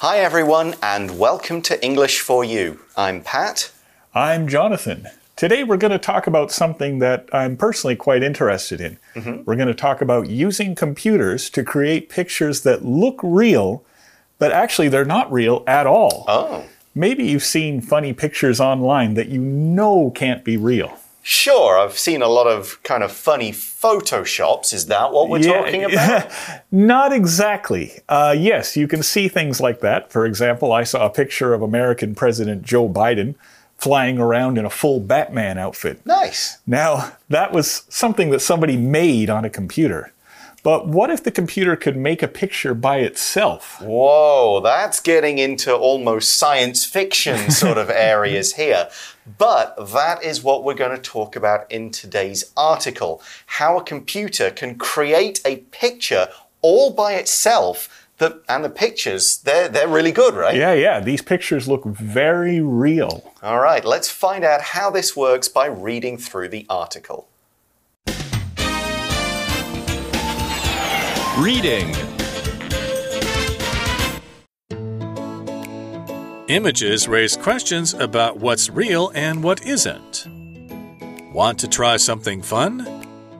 Hi, everyone, and welcome to English for You. I'm Pat. I'm Jonathan. Today we're going to talk about something that I'm personally quite interested in. Mm-hmm. We're going to talk about using computers to create pictures that look real, but actually they're not real at all. Oh, Maybe you've seen funny pictures online that you know can't be real. Sure. I've seen a lot of kind of funny photoshops. Is that what we're talking about? Not exactly. Uh, yes, you can see things like that. For example, I saw a picture of American President Joe Biden flying around in a full Batman outfit. nice. Now, that was something that somebody made on a computer. But what if the computer could make a picture by itself? Whoa, that's getting into almost science fiction sort of areas here. But that is what we're going to talk about in today's article how a computer can create a picture all by itself. That, and the pictures, they're, they're really good, right? Yeah, yeah, these pictures look very real. All right, let's find out how this works by reading through the article. Reading Images raise questions about what's real and what isn't. Want to try something fun?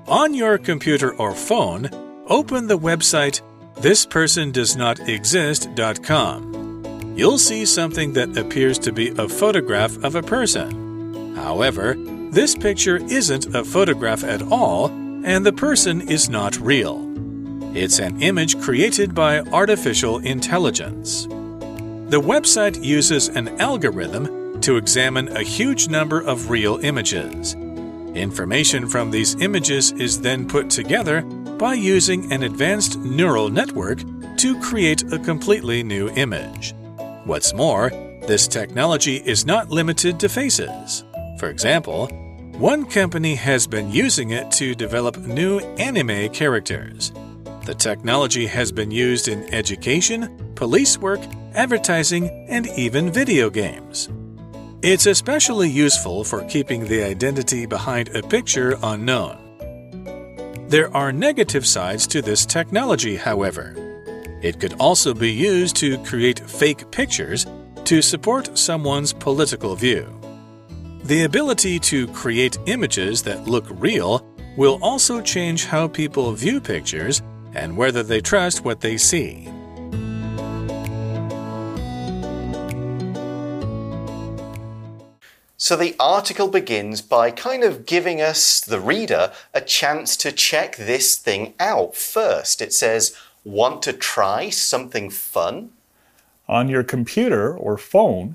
On your computer or phone, open the website thispersondoesnotexist.com. You'll see something that appears to be a photograph of a person. However, this picture isn't a photograph at all, and the person is not real. It's an image created by artificial intelligence. The website uses an algorithm to examine a huge number of real images. Information from these images is then put together by using an advanced neural network to create a completely new image. What's more, this technology is not limited to faces. For example, one company has been using it to develop new anime characters. The technology has been used in education, police work, advertising, and even video games. It's especially useful for keeping the identity behind a picture unknown. There are negative sides to this technology, however. It could also be used to create fake pictures to support someone's political view. The ability to create images that look real will also change how people view pictures and whether they trust what they see. So the article begins by kind of giving us, the reader, a chance to check this thing out first. It says, Want to try something fun? On your computer or phone,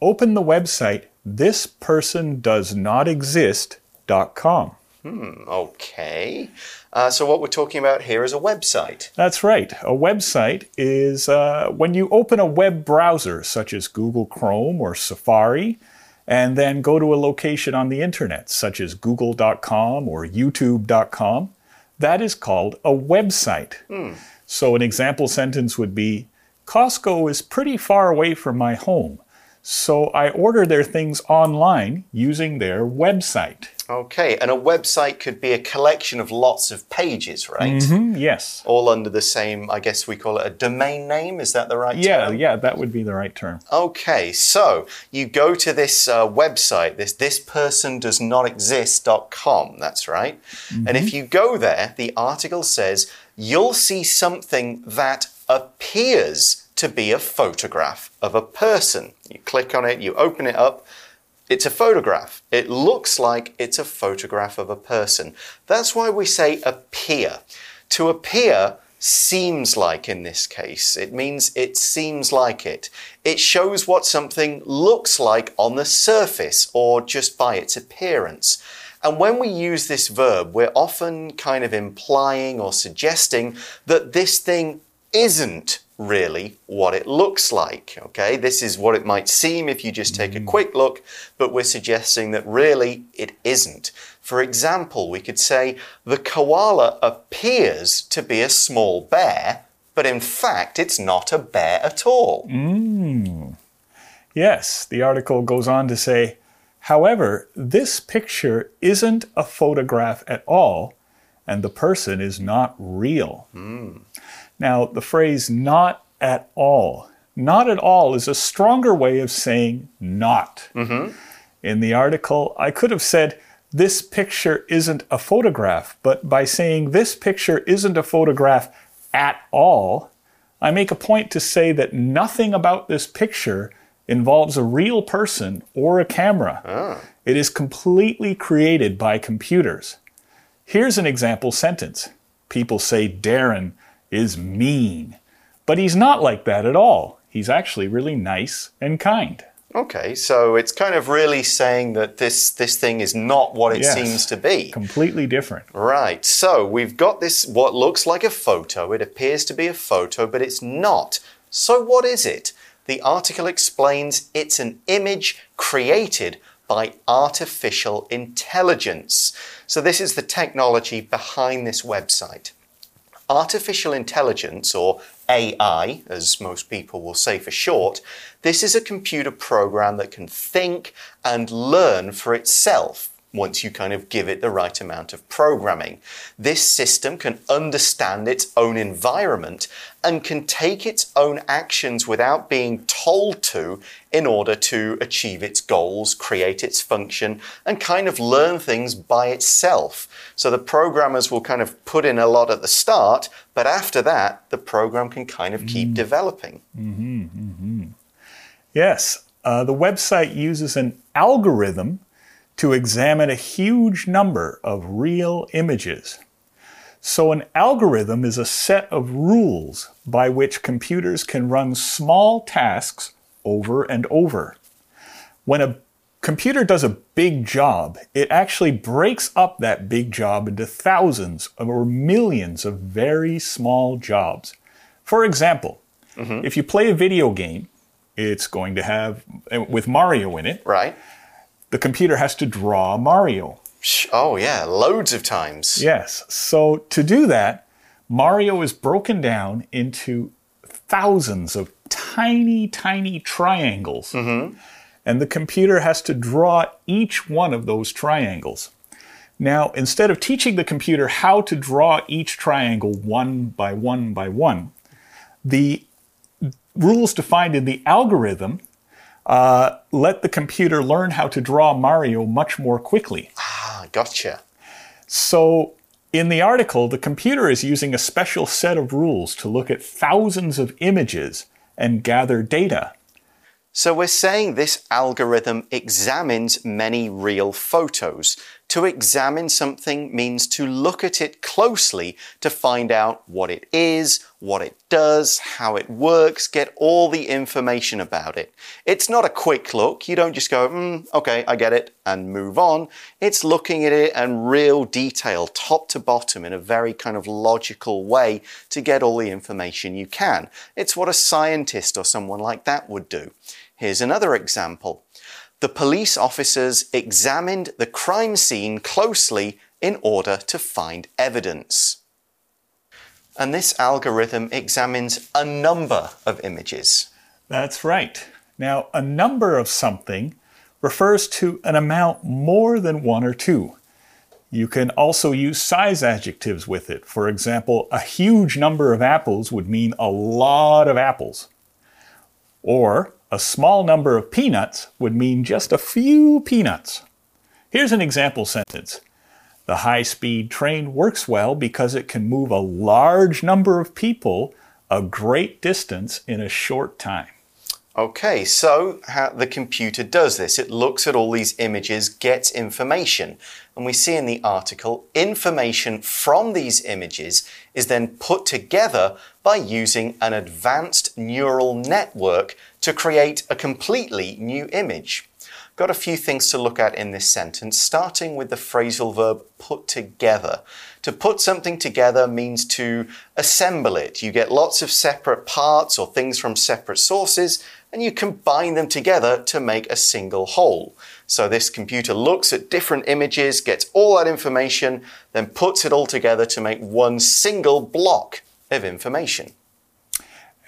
open the website thispersondoesnotexist.com. Hmm, okay. Uh, so, what we're talking about here is a website. That's right. A website is uh, when you open a web browser, such as Google Chrome or Safari, and then go to a location on the internet, such as google.com or youtube.com. That is called a website. So, an example sentence would be Costco is pretty far away from my home, so I order their things online using their website. Okay. And a website could be a collection of lots of pages, right? Hmm, yes. All under the same, I guess we call it a domain name. Is that the right Yeah, term? yeah, that would be the right term. Okay, so you go to this uh, website, this thispersondoesnotexist.com, that's right. And if you go there, the article says you'll see something that appears to be a photograph of a person. You click on it, you open it up, it's a photograph. It looks like it's a photograph of a person. That's why we say appear. To appear seems like in this case. It means it seems like it. It shows what something looks like on the surface or just by its appearance. And when we use this verb, we're often kind of implying or suggesting that this thing isn't really what it looks like. Okay, this is what it might seem if you just take a mm. quick look, but we're suggesting that really it isn't. For example, we could say the koala appears to be a small bear, but in fact it's not a bear at all. Mm. Yes, the article goes on to say, however, this picture isn't a photograph at all, and the person is not real. Hmm. Now, the phrase not at all not at all is a stronger way of saying not. Mm-hmm. In the article, I could have said, this picture isn't a photograph, but by saying this picture isn't a photograph at all, I make a point to say that nothing about this picture involves a real person or a camera. Ah. It is completely created by computers. Here's an example sentence People say Darren is mean, but he's not like that at all. He's actually really nice and kind. Okay, so it's kind of really saying that this this thing is not what it Yes. seems to be. Completely different. Right, so we've got this what looks like a photo. It appears to be a photo, but it's not. So, what is it? The article explains it's an image created by artificial intelligence. So, this is the technology behind this website. Artificial intelligence, or AI, as most people will say for short, this is a computer program that can think and learn for itself once you kind of give it the right amount of programming. This system can understand its own environment and can take its own actions without being told to in order to achieve its goals, create its function, and kind of learn things by itself. So the programmers will kind of put in a lot at the start, but after that, the program can kind of keep mm. developing. Mm-hmm, mm-hmm. Yes, uh, the website uses an algorithm to examine a huge number of real images. So, an algorithm is a set of rules by which computers can run small tasks over and over. When a computer does a big job, it actually breaks up that big job into thousands or millions of very small jobs. For example, mm-hmm. if you play a video game, it's going to have, eh, with Mario in it, Right? The computer has to draw Mario. Oh, yeah, loads of times. Yes. So to do that, Mario is broken down into thousands of tiny, tiny triangles. Mm-hmm. And the computer has to draw each one of those triangles. Now, instead of teaching the computer how to draw each triangle one by one by one, the rules defined in the algorithm uh, let the computer learn how to draw Mario much more quickly. Ah, gotcha. So, in the article, the computer is using a special set of rules to look at thousands of images and gather data. So we're saying this algorithm examines many real photos. To examine something means to look at it closely to find out what it is, what it does, how it works, get all the information about it. It's not a quick look. You don't just go, mm, okay, I get it, and move on. It's looking at it in real detail, top to bottom, in a very kind of logical way to get all the information you can. It's what a scientist or someone like that would do. Here's another example. The police officers examined the crime scene closely in order to find evidence. And this algorithm examines a number of images. That's right. Now, a number of something refers to an amount more than one or two. You can also use size adjectives with it. For example, a huge number of apples would mean a lot of apples. Or a small number of peanuts would mean just a few peanuts. Here's an example sentence. The high speed train works well because it can move a large number of people a great distance in a short time. Okay, so how the computer does this. It looks at all these images, gets information. And we see in the article, information from these images is then put together by using an advanced neural network to create a completely new image. Got a few things to look at in this sentence, starting with the phrasal verb put together. To put something together means to assemble it. You get lots of separate parts or things from separate sources and you combine them together to make a single whole. So this computer looks at different images, gets all that information, then puts it all together to make one single block of information.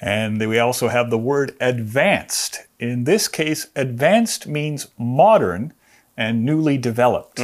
And we also have the word advanced. In this case, advanced means modern and newly developed.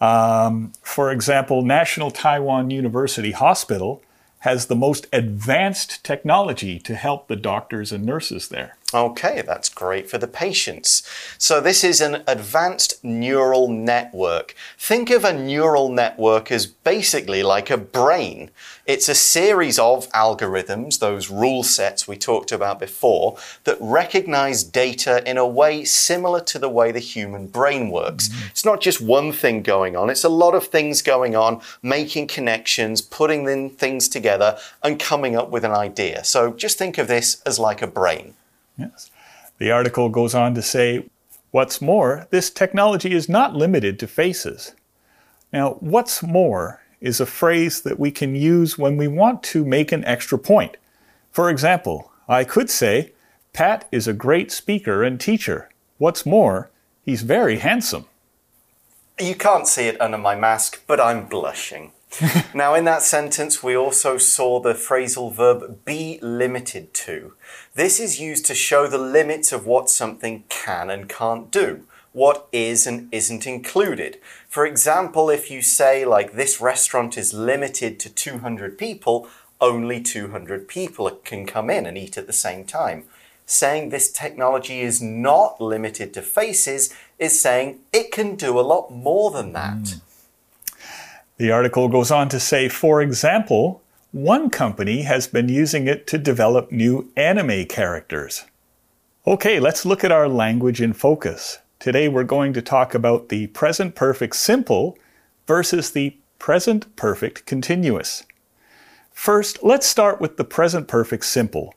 Um, for example, National Taiwan University Hospital has the most advanced technology to help the doctors and nurses there. Okay, that's great for the patients. So, this is an advanced neural network. Think of a neural network as basically like a brain. It's a series of algorithms, those rule sets we talked about before, that recognize data in a way similar to the way the human brain works. Mm -hmm. It's not just one thing going on, it's a lot of things going on, making connections, putting things together, and coming up with an idea. So, just think of this as like a brain. Yes. The article goes on to say, what's more, this technology is not limited to faces. Now, what's more is a phrase that we can use when we want to make an extra point. For example, I could say, Pat is a great speaker and teacher. What's more, he's very handsome. You can't see it under my mask, but I'm blushing. now, in that sentence, we also saw the phrasal verb be limited to. This is used to show the limits of what something can and can't do, what is and isn't included. For example, if you say, like, this restaurant is limited to 200 people, only 200 people can come in and eat at the same time. Saying this technology is not limited to faces is saying it can do a lot more than that. Mm. The article goes on to say, for example, one company has been using it to develop new anime characters. Okay, let's look at our language in focus. Today we're going to talk about the present perfect simple versus the present perfect continuous. First, let's start with the present perfect simple.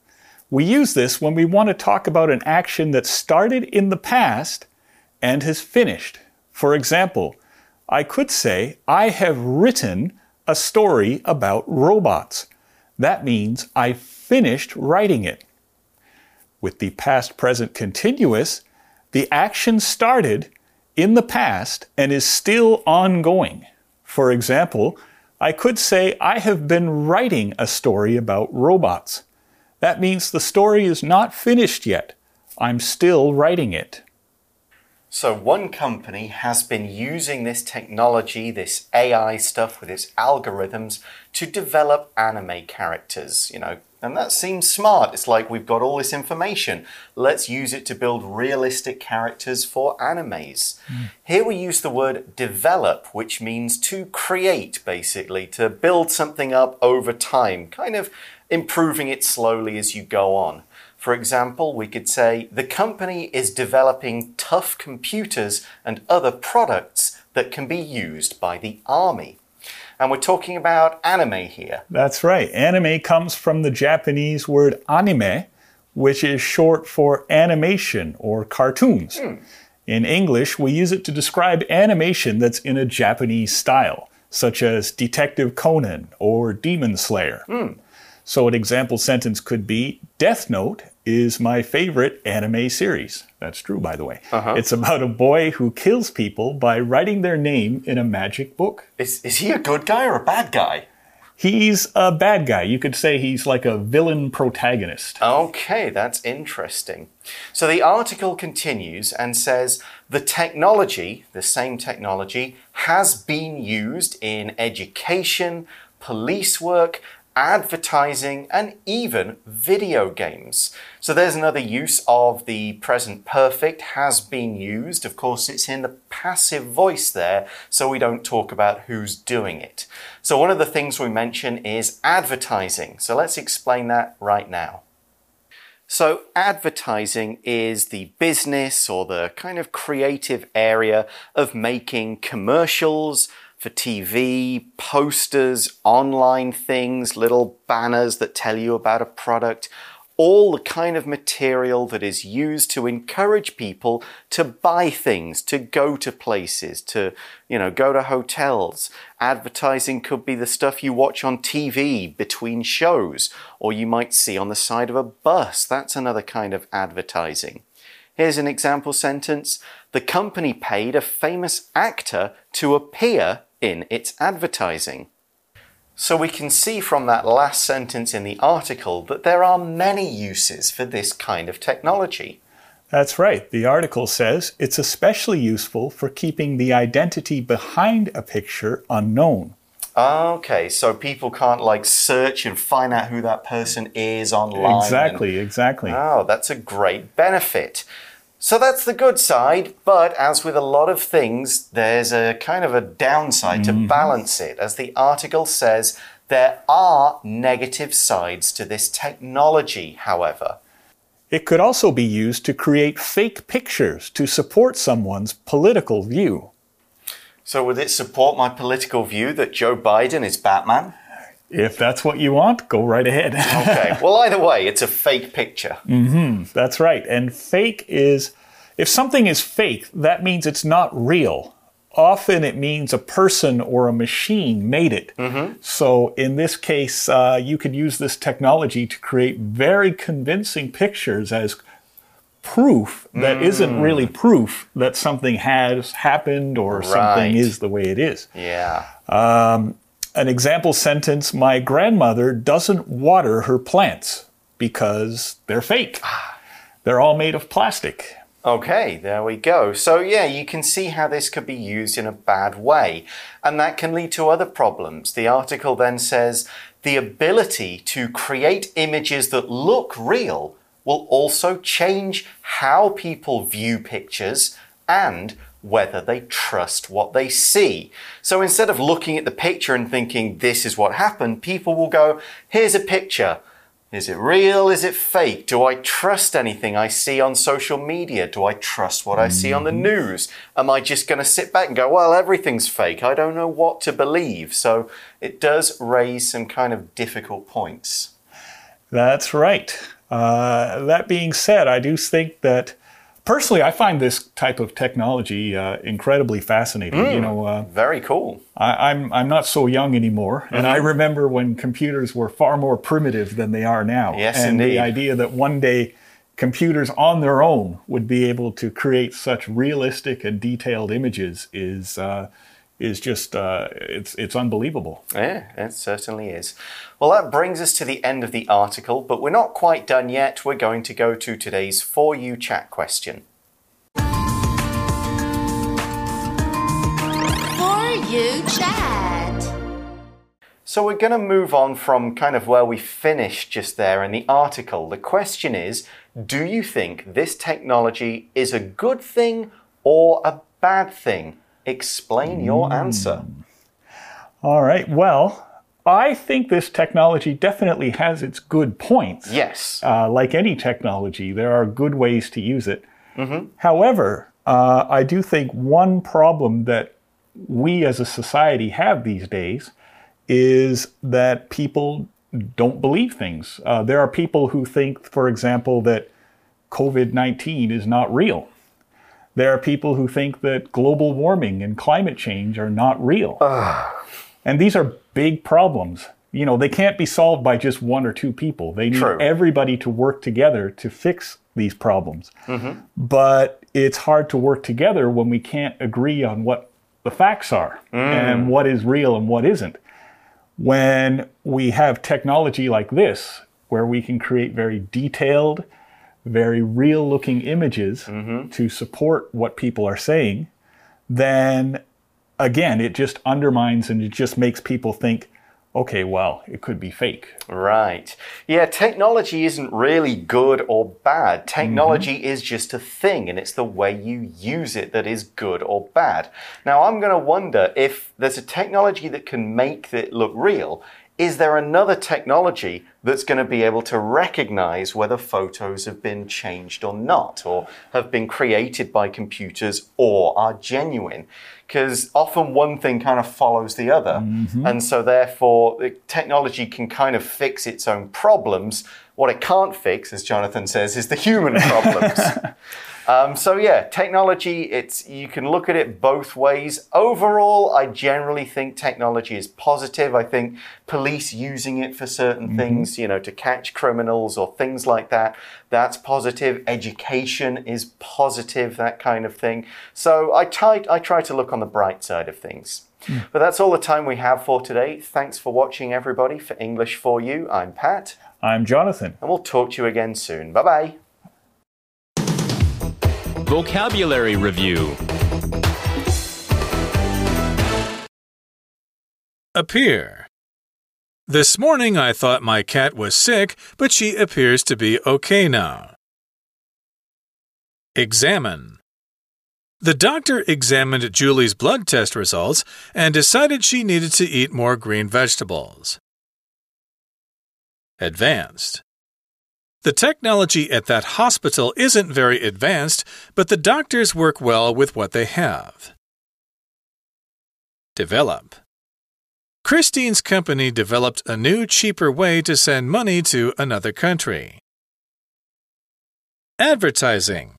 We use this when we want to talk about an action that started in the past and has finished. For example, I could say, I have written a story about robots. That means I finished writing it. With the past present continuous, the action started in the past and is still ongoing. For example, I could say, I have been writing a story about robots. That means the story is not finished yet. I'm still writing it. So, one company has been using this technology, this AI stuff with its algorithms, to develop anime characters, you know, and that seems smart. It's like we've got all this information. Let's use it to build realistic characters for animes. Mm. Here we use the word develop, which means to create, basically, to build something up over time, kind of improving it slowly as you go on. For example, we could say the company is developing tough computers and other products that can be used by the army. And we're talking about anime here. That's right. Anime comes from the Japanese word anime, which is short for animation or cartoons. Hmm. In English, we use it to describe animation that's in a Japanese style, such as Detective Conan or Demon Slayer. Hmm. So, an example sentence could be Death Note is my favorite anime series. That's true, by the way. Uh-huh. It's about a boy who kills people by writing their name in a magic book. Is, is he a good guy or a bad guy? He's a bad guy. You could say he's like a villain protagonist. Okay, that's interesting. So the article continues and says the technology, the same technology, has been used in education, police work, advertising, and even video games. So there's another use of the present perfect has been used. Of course, it's in the passive voice there, so we don't talk about who's doing it. So one of the things we mention is advertising. So let's explain that right now. So, advertising is the business or the kind of creative area of making commercials, for TV, posters, online things, little banners that tell you about a product, all the kind of material that is used to encourage people to buy things, to go to places, to, you know, go to hotels. Advertising could be the stuff you watch on TV between shows, or you might see on the side of a bus. That's another kind of advertising. Here's an example sentence. The company paid a famous actor to appear in its advertising. So we can see from that last sentence in the article that there are many uses for this kind of technology. That's right. The article says it's especially useful for keeping the identity behind a picture unknown. Okay, so people can't like search and find out who that person is online. and- Exactly, exactly. Oh, that's a great benefit. So that's the good side, but as with a lot of things, there's a kind of a downside to mm-hmm. balance it. As the article says, there are negative sides to this technology, however. It could also be used to create fake pictures to support someone's political view. So, would it support my political view that Joe Biden is Batman? If that's what you want, go right ahead. Okay, well, either way, it's a fake picture. Mm-hmm. That's right. And fake is, if something is fake, that means it's not real. Often it means a person or a machine made it. Mm-hmm. So in this case, uh, you could use this technology to create very convincing pictures as proof that not really proof that something has happened or something is the way it is. Yeah. An example sentence My grandmother doesn't water her plants because they're fake. Ah. They're all made of plastic. Okay, there we go. So, yeah, you can see how this could be used in a bad way, and that can lead to other problems. The article then says the ability to create images that look real will also change how people view pictures and whether they trust what they see. So instead of looking at the picture and thinking this is what happened, people will go, here's a picture. Is it real? Is it fake? Do I trust anything I see on social media? Do I trust what I see on the news? Am I just going to sit back and go, well, everything's fake? I don't know what to believe. So it does raise some kind of difficult points. That's right. Uh, that being said, I do think that personally, I find this type of technology uh, incredibly fascinating. You know, uh, Very cool. I, I'm I'm not so young anymore, and I remember when computers were far more primitive than they are now. Yes, and indeed. the idea that one day computers on their own would be able to create such realistic and detailed images is uh, is just uh, it's it's unbelievable. Yeah, it certainly is. Well, that brings us to the end of the article, but we're not quite done yet. We're going to go to today's For You chat question. So we're going to move on from kind of where we finished just there in the article. The question is Do you think this technology is a good thing or a bad thing? Explain your answer. All right. Well, I think this technology definitely has its good points. Yes. Uh, like any technology, there are good ways to use it. However, uh, I do think one problem that we as a society have these days is that people don't believe things. Uh, there are people who think, for example, that COVID 19 is not real. There are people who think that global warming and climate change are not real. And these are big problems. You know, they can't be solved by just one or two people. They need True. everybody to work together to fix these problems. But it's hard to work together when we can't agree on what the facts are and what is real and what isn't. When we have technology like this, where we can create very detailed, very real looking images mm-hmm. to support what people are saying, then again, it just undermines and it just makes people think, okay, well, it could be fake. Right. Yeah, technology isn't really good or bad. Technology mm-hmm. is just a thing, and it's the way you use it that is good or bad. Now, I'm going to wonder if there's a technology that can make it look real. Is there another technology that's going to be able to recognize whether photos have been changed or not, or have been created by computers or are genuine? Because often one thing kind of follows the other. Mm-hmm. And so, therefore, the technology can kind of fix its own problems. What it can't fix, as Jonathan says, is the human problems. Um, so yeah, technology. It's you can look at it both ways. Overall, I generally think technology is positive. I think police using it for certain things, you know, to catch criminals or things like that, that's positive. Education is positive, that kind of thing. So I try I try to look on the bright side of things. But that's all the time we have for today. Thanks for watching, everybody. For English for You, I'm Pat, I'm Jonathan. and we'll talk to you again soon. Bye bye. Vocabulary Review appear. This morning I thought my cat was sick, but she appears to be okay now. Examine. The doctor examined Julie's blood test results and decided she needed to eat more green vegetables. Advanced. The technology at that hospital isn't very advanced, but the doctors work well with what they have. Develop. Christine's company developed a new, cheaper way to send money to another country. Advertising.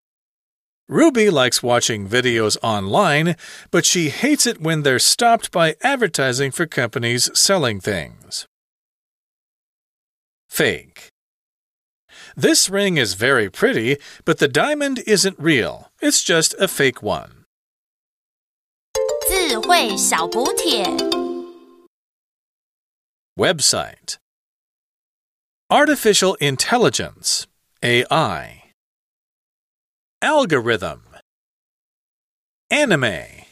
Ruby likes watching videos online, but she hates it when they're stopped by advertising for companies selling things. Fake. This ring is very pretty, but the diamond isn't real. It's just a fake one. 智慧小补帖 Website Artificial Intelligence AI Algorithm Anime